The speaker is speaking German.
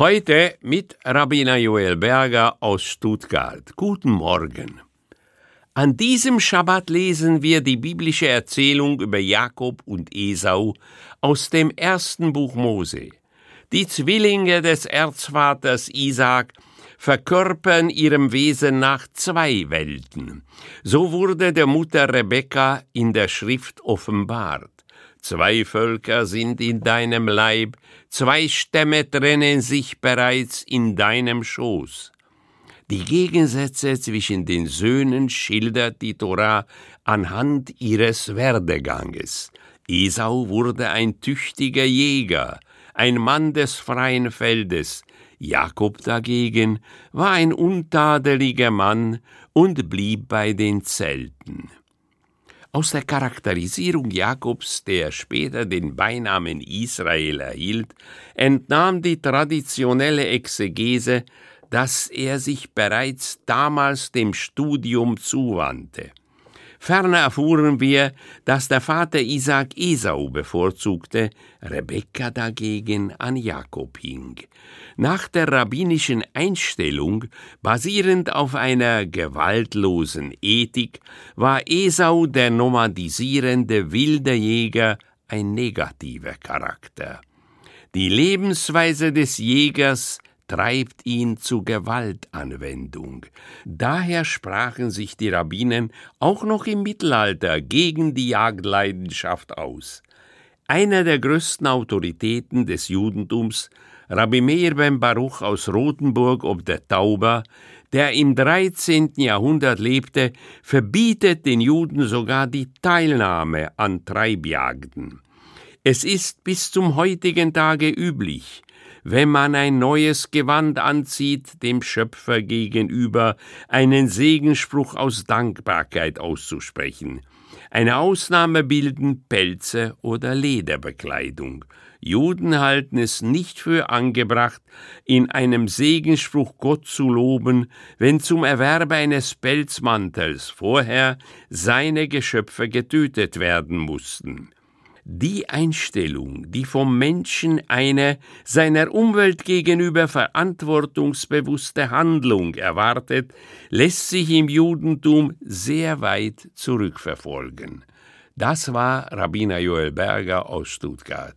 Heute mit Rabbiner Joel Berger aus Stuttgart. Guten Morgen. An diesem Schabbat lesen wir die biblische Erzählung über Jakob und Esau aus dem ersten Buch Mose. Die Zwillinge des Erzvaters Isaac verkörpern ihrem Wesen nach zwei Welten. So wurde der Mutter Rebekka in der Schrift offenbart. Zwei Völker sind in deinem Leib, zwei Stämme trennen sich bereits in deinem Schoß. Die Gegensätze zwischen den Söhnen schildert die Tora anhand ihres Werdeganges. Esau wurde ein tüchtiger Jäger, ein Mann des freien Feldes, Jakob dagegen war ein untadeliger Mann und blieb bei den Zelten. Aus der Charakterisierung Jakobs, der später den Beinamen Israel erhielt, entnahm die traditionelle Exegese, dass er sich bereits damals dem Studium zuwandte. Ferner erfuhren wir, dass der Vater Isaac Esau bevorzugte, Rebekka dagegen an Jakob hing. Nach der rabbinischen Einstellung, basierend auf einer gewaltlosen Ethik, war Esau der nomadisierende wilde Jäger ein negativer Charakter. Die Lebensweise des Jägers treibt ihn zu Gewaltanwendung. Daher sprachen sich die Rabbinen auch noch im Mittelalter gegen die Jagdleidenschaft aus. Einer der größten Autoritäten des Judentums, Rabbi Meir ben Baruch aus Rothenburg ob der Tauber, der im 13. Jahrhundert lebte, verbietet den Juden sogar die Teilnahme an Treibjagden. Es ist bis zum heutigen Tage üblich, wenn man ein neues Gewand anzieht, dem Schöpfer gegenüber einen Segenspruch aus Dankbarkeit auszusprechen. Eine Ausnahme bilden Pelze oder Lederbekleidung. Juden halten es nicht für angebracht, in einem Segenspruch Gott zu loben, wenn zum Erwerbe eines Pelzmantels vorher seine Geschöpfe getötet werden mussten. Die Einstellung, die vom Menschen eine seiner Umwelt gegenüber verantwortungsbewusste Handlung erwartet, lässt sich im Judentum sehr weit zurückverfolgen. Das war Rabbiner Joel Berger aus Stuttgart.